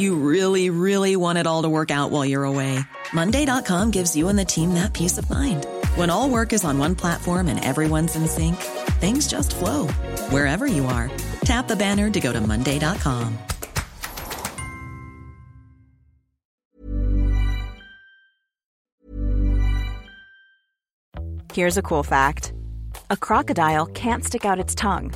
You really, really want it all to work out while you're away. Monday.com gives you and the team that peace of mind. When all work is on one platform and everyone's in sync, things just flow wherever you are. Tap the banner to go to Monday.com. Here's a cool fact a crocodile can't stick out its tongue.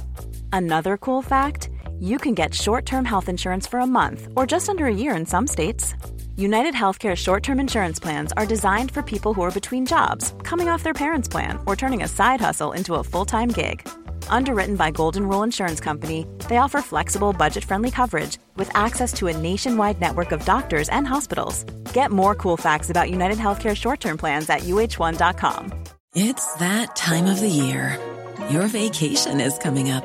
Another cool fact you can get short term health insurance for a month or just under a year in some states. United Healthcare short term insurance plans are designed for people who are between jobs, coming off their parents' plan, or turning a side hustle into a full time gig. Underwritten by Golden Rule Insurance Company, they offer flexible, budget friendly coverage with access to a nationwide network of doctors and hospitals. Get more cool facts about United Healthcare short term plans at uh1.com. It's that time of the year. Your vacation is coming up.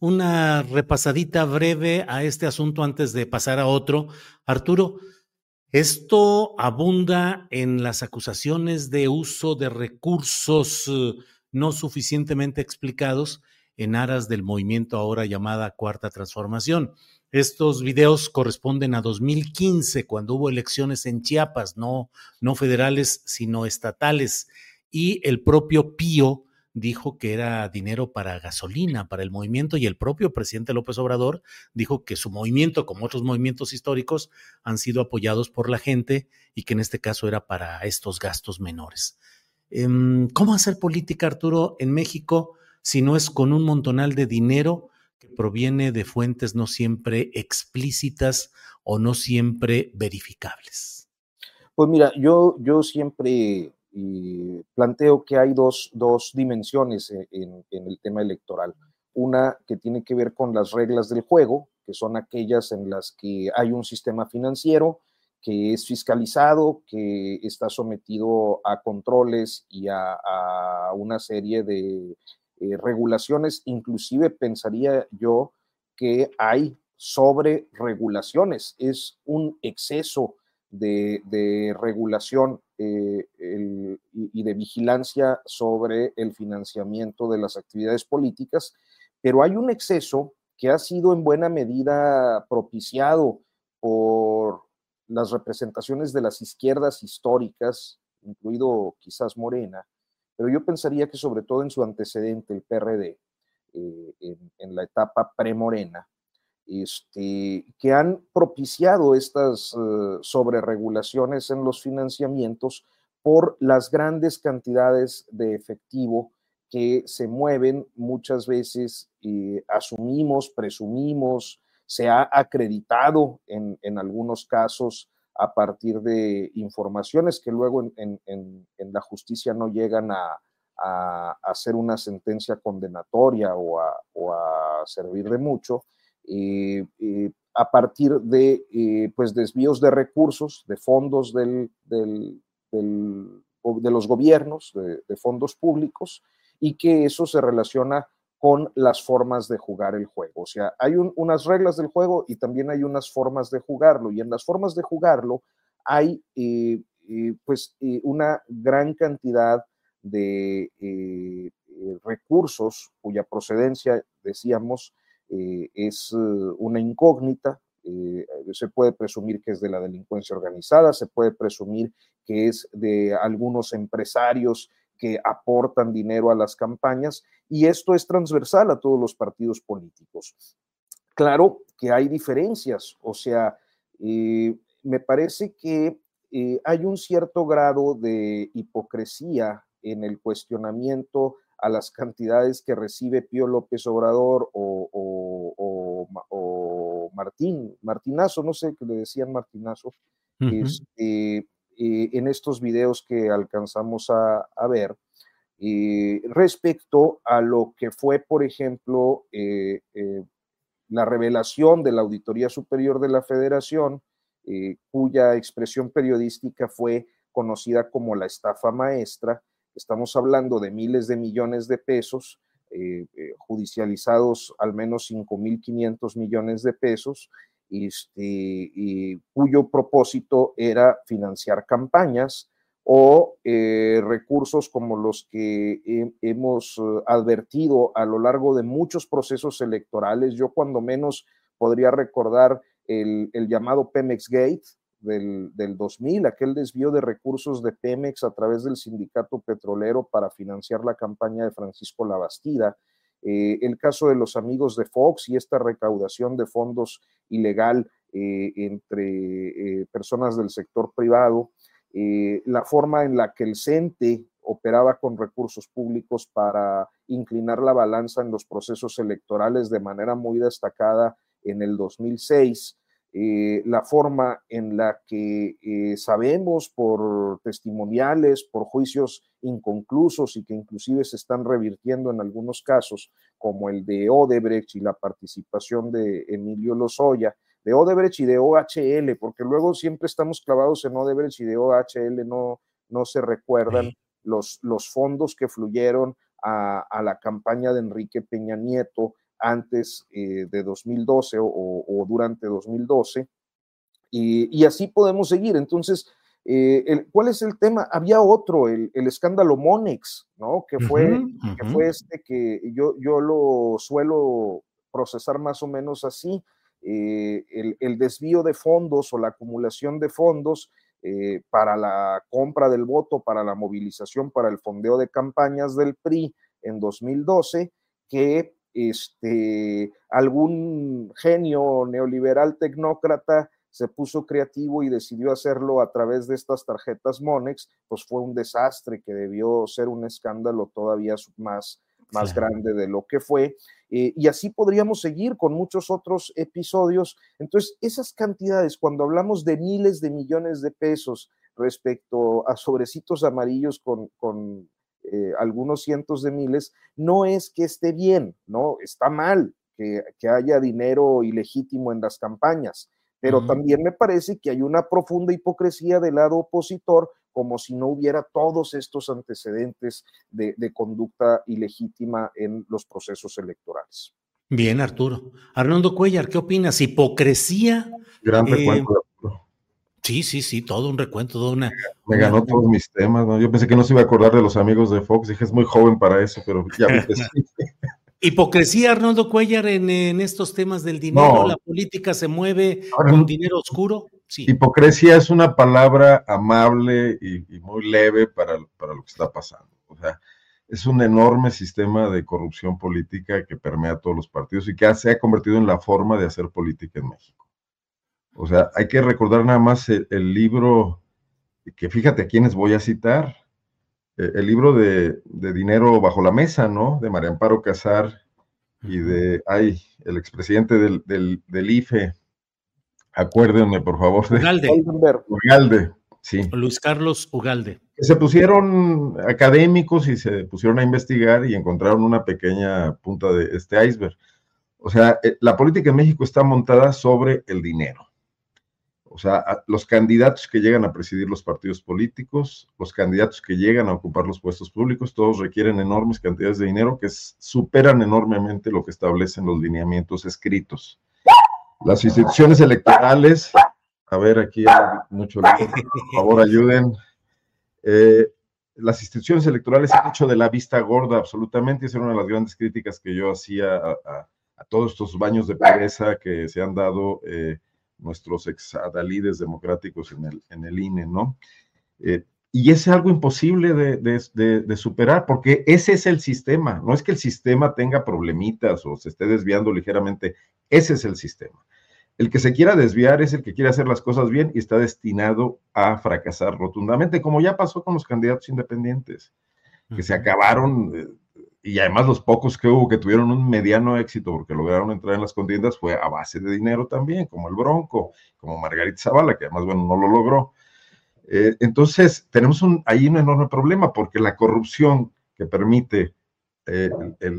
una repasadita breve a este asunto antes de pasar a otro. Arturo, esto abunda en las acusaciones de uso de recursos eh, no suficientemente explicados en aras del movimiento ahora llamada Cuarta Transformación. Estos videos corresponden a 2015, cuando hubo elecciones en Chiapas, no, no federales, sino estatales. Y el propio Pío dijo que era dinero para gasolina, para el movimiento, y el propio presidente López Obrador dijo que su movimiento, como otros movimientos históricos, han sido apoyados por la gente y que en este caso era para estos gastos menores. Em, ¿Cómo hacer política, Arturo, en México si no es con un montonal de dinero que proviene de fuentes no siempre explícitas o no siempre verificables? Pues mira, yo, yo siempre y planteo que hay dos, dos dimensiones e, en, el tema electoral. Una que tiene que ver con las reglas del juego, que son aquellas en las que hay un sistema financiero que es fiscalizado, que está sometido a controles y a, a una serie de eh, regulaciones. Inclusive pensaría yo que hay sobre regulaciones, es un exceso de, regulación eh, y de vigilancia sobre el financiamiento de las actividades políticas, pero hay un exceso que ha sido en buena medida propiciado por las representaciones de las izquierdas históricas, incluido quizás Morena, pero yo pensaría que sobre todo en su antecedente, el PRD, eh, en, en, la etapa pre-Morena, este, que han propiciado estas uh, sobreregulaciones en los financiamientos por las grandes cantidades de efectivo que se mueven muchas veces, eh, asumimos, presumimos, se ha acreditado en, en, algunos casos a partir de informaciones que luego en, en, la justicia no llegan a, a, a, hacer una sentencia condenatoria o a, o a servir de mucho, eh, eh, a partir de eh, pues desvíos de recursos, de fondos del, del, de los gobiernos, de, fondos públicos, y que eso se relaciona con las formas de jugar el juego. O sea, hay un, unas reglas del juego y también hay unas formas de jugarlo, y en las formas de jugarlo hay pues una gran cantidad de recursos cuya procedencia, decíamos, es una incógnita, se puede presumir que es de la delincuencia organizada, se puede presumir que es de algunos empresarios que aportan dinero a las campañas y esto es transversal a todos los partidos políticos. Claro que hay diferencias, o sea, eh, me parece que eh, hay un cierto grado de hipocresía en el cuestionamiento a las cantidades que recibe Pío López Obrador o, Martín, Martinazo, no sé qué le decían Martinazo, este, eh, en estos videos que alcanzamos a, ver eh, respecto a lo que fue, por ejemplo, eh, la revelación de la Auditoría Superior de la Federación, cuya expresión periodística fue conocida como la estafa maestra. Estamos hablando de miles de millones de pesos, judicializados al menos 5.500 millones de pesos, este, cuyo propósito era financiar campañas o eh, recursos como los que hemos eh, advertido a lo largo de muchos procesos electorales. Yo cuando menos podría recordar el, llamado Pemex Gate del, del 2000, aquel desvío de recursos de Pemex a través del sindicato petrolero para financiar la campaña de Francisco Labastida eh, el caso de los amigos de Fox y esta recaudación de fondos ilegal eh, entre eh, personas del sector privado, la forma en la que el CENTE operaba con recursos públicos para inclinar la balanza en los procesos electorales de manera muy destacada en el 2006, eh, la forma en la que eh, sabemos por testimoniales, por juicios inconclusos y que inclusive se están revirtiendo en algunos casos, como el de Odebrecht y la participación de Emilio Lozoya, de Odebrecht y de OHL, porque luego siempre estamos clavados en Odebrecht y de OHL no, no se recuerdan los, los fondos que fluyeron a, a la campaña de Enrique Peña Nieto antes eh, de 2012 o, durante 2012. Y, así podemos seguir. Entonces, eh, ¿cuál es el tema? Había otro, el, escándalo Monex, ¿no? Que fue, que fue este que yo, yo lo suelo procesar más o menos así. Eh, el, desvío de fondos o la acumulación de fondos para la compra del voto, para la movilización, para el fondeo de campañas del PRI en 2012, que este, algún genio neoliberal tecnócrata se puso creativo y decidió hacerlo a través de estas tarjetas Monex, pues fue un desastre que debió ser un escándalo todavía más, más grande de lo que fue. Eh, y así podríamos seguir con muchos otros episodios. Entonces, esas cantidades, cuando hablamos de miles de millones de pesos respecto a sobrecitos amarillos con, con eh, algunos cientos de miles, no es que esté bien, ¿no? Está mal que, haya dinero ilegítimo en las campañas, pero también me parece que hay una profunda hipocresía del lado opositor, como si no hubiera todos estos antecedentes de, conducta ilegítima en los procesos electorales. Bien, Arturo. Arnoldo Cuellar, ¿qué opinas? ¿Hipocresía? Gran eh, Sí, sí, sí, todo un recuento, toda una. Me ganó todos mis temas, ¿no? Yo pensé que no se iba a acordar de los amigos de Fox, dije, es muy joven para eso, pero ya sí. Hipocresía, Arnoldo Cuellar, en, estos temas del dinero, la política se mueve con dinero oscuro. Sí. Hipocresía es una palabra amable y, muy leve para, para, lo que está pasando. O sea, es un enorme sistema de corrupción política que permea a todos los partidos y que se ha convertido en la forma de hacer política en México. O sea, hay que recordar nada más el, libro, que fíjate a quiénes voy a citar, eh, el libro de, Dinero bajo la mesa, ¿no? De María Amparo Casar y de, ay, el expresidente del, del, IFE, acuérdenme por favor. Ugalde. Ugalde, sí. Luis Carlos Ugalde. Se pusieron académicos y se pusieron a investigar y encontraron una pequeña punta de este iceberg. O sea, eh, la política en México está montada sobre el dinero. O sea, los candidatos que llegan a presidir los partidos políticos, los candidatos que llegan a ocupar los puestos públicos, todos requieren enormes cantidades de dinero que superan enormemente lo que establecen los lineamientos escritos. Las instituciones electorales A ver, aquí hay mucho. Por favor, ayuden. Eh, las instituciones electorales han hecho de la vista gorda absolutamente. Esa era una de las grandes críticas que yo hacía a, todos estos baños de pereza que se han dado eh, nuestros exadalides democráticos en el, en el INE, ¿no? Eh, y es algo imposible de, superar, porque ese es el sistema. No es que el sistema tenga problemitas o se esté desviando ligeramente, ese es el sistema. El que se quiera desviar es el que quiere hacer las cosas bien y está destinado a fracasar rotundamente, como ya pasó con los candidatos independientes, que se acabaron, eh, y además los pocos que hubo que tuvieron un mediano éxito porque lograron entrar en las contiendas fue a base de dinero también, como el Bronco, como Margarita Zavala, que además, bueno, no lo logró. Eh, entonces, tenemos un, ahí un enorme problema porque la corrupción que permite, eh,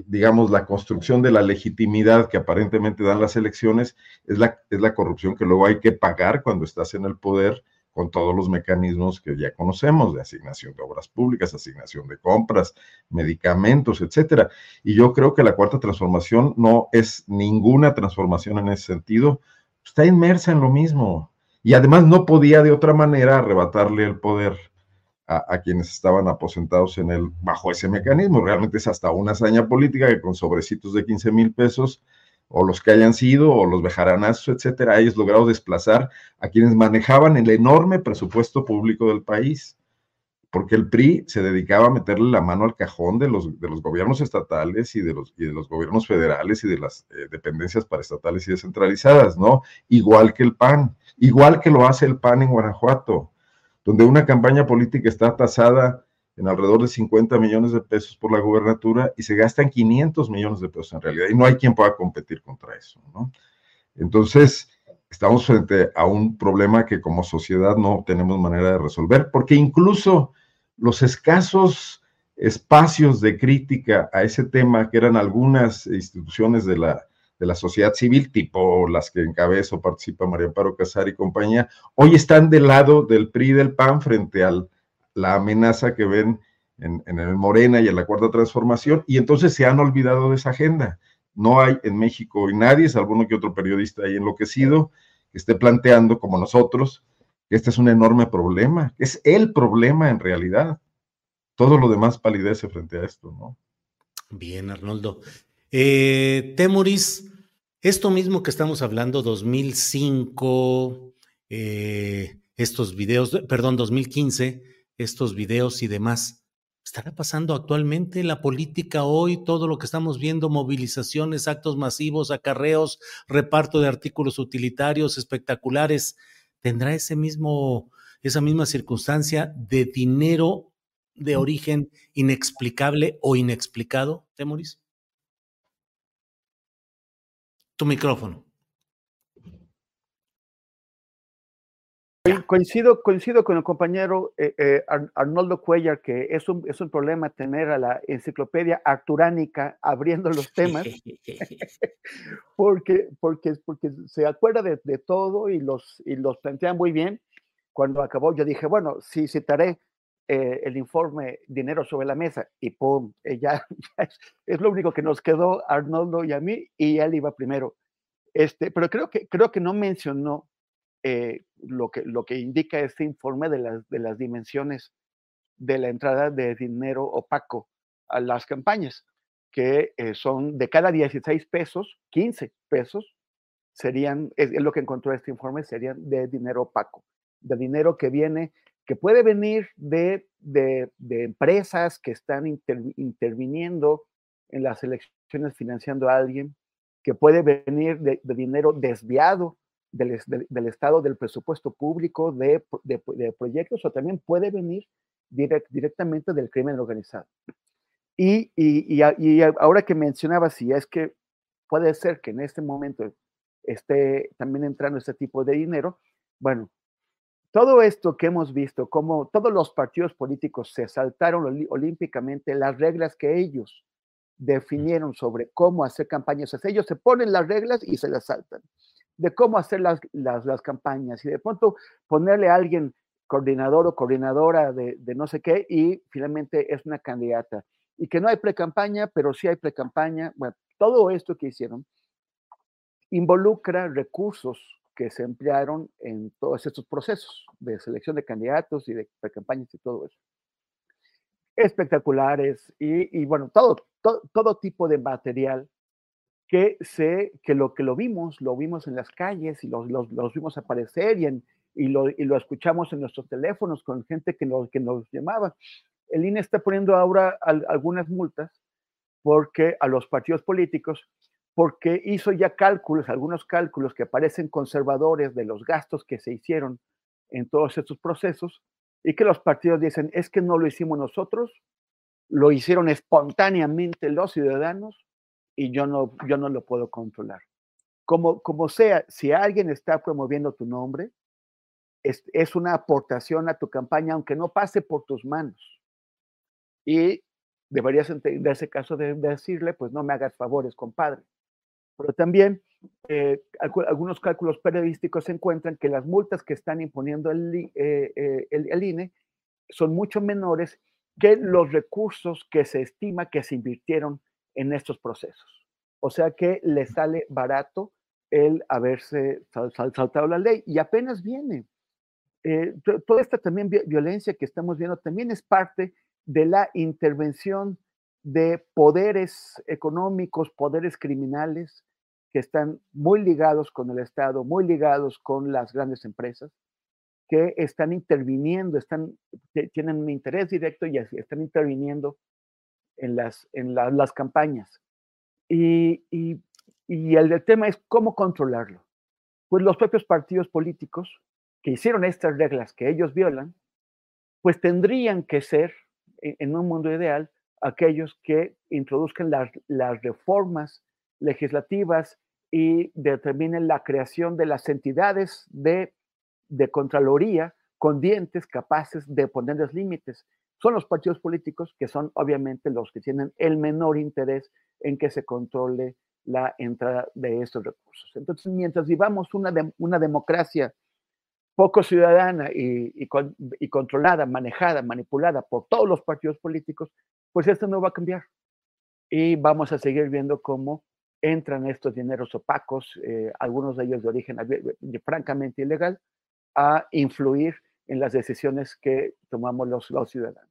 digamos, la construcción de la legitimidad que aparentemente dan las elecciones es la, es la corrupción que luego hay que pagar cuando estás en el poder con todos los mecanismos que ya conocemos de asignación de obras públicas, asignación de compras, medicamentos, etcétera. Y yo creo que la cuarta transformación no es ninguna transformación en ese sentido, está inmersa en lo mismo y además no podía de otra manera arrebatarle el poder a, quienes estaban aposentados en él bajo ese mecanismo. Realmente es hasta una hazaña política que con sobrecitos de 15 mil pesos, o los que hayan sido, o los bejaranazos, etcétera, hayas logrado desplazar a quienes manejaban el enorme presupuesto público del país porque el PRI se dedicaba a meterle la mano al cajón de los, de los gobiernos estatales y de los, y de los gobiernos federales y de las eh, dependencias paraestatales y descentralizadas, ¿no? Igual que el PAN, igual que lo hace el PAN en Guanajuato, donde una campaña política está tasada en alrededor de 50 millones de pesos por la gubernatura y se gastan 500 millones de pesos en realidad, y no hay quien pueda competir contra eso, ¿no? Entonces, estamos frente a un problema que como sociedad no tenemos manera de resolver, porque incluso los escasos espacios de crítica a ese tema que eran algunas instituciones de la, de la sociedad civil, tipo las que encabeza o participa María Amparo Casar y compañía, hoy están del lado del PRI y del PAN frente a la amenaza que ven en, el Morena y en la Cuarta Transformación, y entonces se han olvidado de esa agenda. No hay en México nadie, salvo uno que otro periodista ahí enloquecido, que esté planteando como nosotros este es un enorme problema, es el problema en realidad. Todo lo demás palidece frente a esto, ¿no? Bien, Arnoldo. Eh, Temuris, esto mismo que estamos hablando, 2005, eh, estos videos, perdón, 2015, estos videos y demás, ¿estará pasando actualmente la política hoy? Todo lo que estamos viendo, movilizaciones, actos masivos, acarreos, reparto de artículos utilitarios espectaculares, tendrá ese mismo, esa misma circunstancia de dinero de origen inexplicable o inexplicado, Temoris? Tu micrófono. Coincido, coincido con el compañero eh, eh, Arnoldo Cuellar que es un, es un problema tener a la enciclopedia arturánica abriendo los temas, porque, porque, porque se acuerda de, de, todo y los, y los plantea muy bien. Cuando acabó, yo dije, bueno, sí citaré eh, el informe Dinero sobre la Mesa, y pum, ya, es, es, lo único que nos quedó Arnoldo y a mí, y él iba primero. Este, pero creo que, creo que no mencionó eh, lo, que, lo que indica este informe de las, de las dimensiones de la entrada de dinero opaco a las campañas, que eh, son de cada 16 pesos, 15 pesos serían, es, lo que encontró este informe, serían de dinero opaco, de dinero que viene, que puede venir de, de, de empresas que están interviniendo en las elecciones financiando a alguien, que puede venir de, de dinero desviado del, Estado, del presupuesto público, de, proyectos, o también puede venir directamente del crimen organizado. Y, y, ahora que mencionaba, si es que puede ser que en este momento esté también entrando este tipo de dinero, bueno, todo esto que hemos visto, como todos los partidos políticos se saltaron olímpicamente las reglas que ellos definieron sobre cómo hacer campañas, ellos se ponen las reglas y se las saltan de cómo hacer las, las, campañas y de pronto ponerle a alguien coordinador o coordinadora de, de, no sé qué y finalmente es una candidata. Y que no hay pre-campaña, pero sí hay pre-campaña. Bueno, todo esto que hicieron involucra recursos que se emplearon en todos estos procesos de selección de candidatos y de, campañas y todo eso. Espectaculares y, bueno, todo, todo, tipo de material que, se, que, lo, que lo vimos, lo vimos en las calles y los, los, vimos aparecer y, lo, y lo escuchamos en nuestros teléfonos con gente que nos, que nos llamaba. El INE está poniendo ahora algunas multas porque a los partidos políticos porque hizo ya cálculos, algunos cálculos que parecen conservadores de los gastos que se hicieron en todos estos procesos y que los partidos dicen, es que no lo hicimos nosotros, lo hicieron espontáneamente los ciudadanos y yo no, yo no lo puedo controlar. Como, como sea, si alguien está promoviendo tu nombre, es, es una aportación a tu campaña, aunque no pase por tus manos. Y deberías, en ese caso, de decirle, pues no me hagas favores, compadre pero también eh, algunos cálculos periodísticos encuentran que las multas que están imponiendo el, eh, eh, el, INE son mucho menores que los recursos que se estima que se invirtieron en estos procesos. O sea que le sale barato el haberse saltado la ley y apenas viene. toda esta también violencia que estamos viendo también es parte de la intervención de poderes económicos, poderes criminales, que están muy ligados con el Estado, muy ligados con las grandes empresas, que están interviniendo, están, tienen un interés directo y están interviniendo en las, en las campañas. Y, y, y el, tema es cómo controlarlo. Pues los propios partidos políticos que hicieron estas reglas que ellos violan, pues tendrían que ser, e, en un mundo ideal, aquellos que introduzcan las, las reformas legislativas y determinen la creación de las entidades de, de Contraloría con dientes capaces de ponerles límites. Son los partidos políticos que son obviamente los que tienen el menor interés en que se controle la entrada de estos recursos. Entonces, mientras vivamos una, democracia poco ciudadana y, controlada, manejada, manipulada por todos los partidos políticos, pues esto no va a cambiar. Y vamos a seguir viendo cómo entran estos dineros opacos, eh, algunos de ellos de origen francamente ilegal, a influir en las decisiones que tomamos los ciudadanos.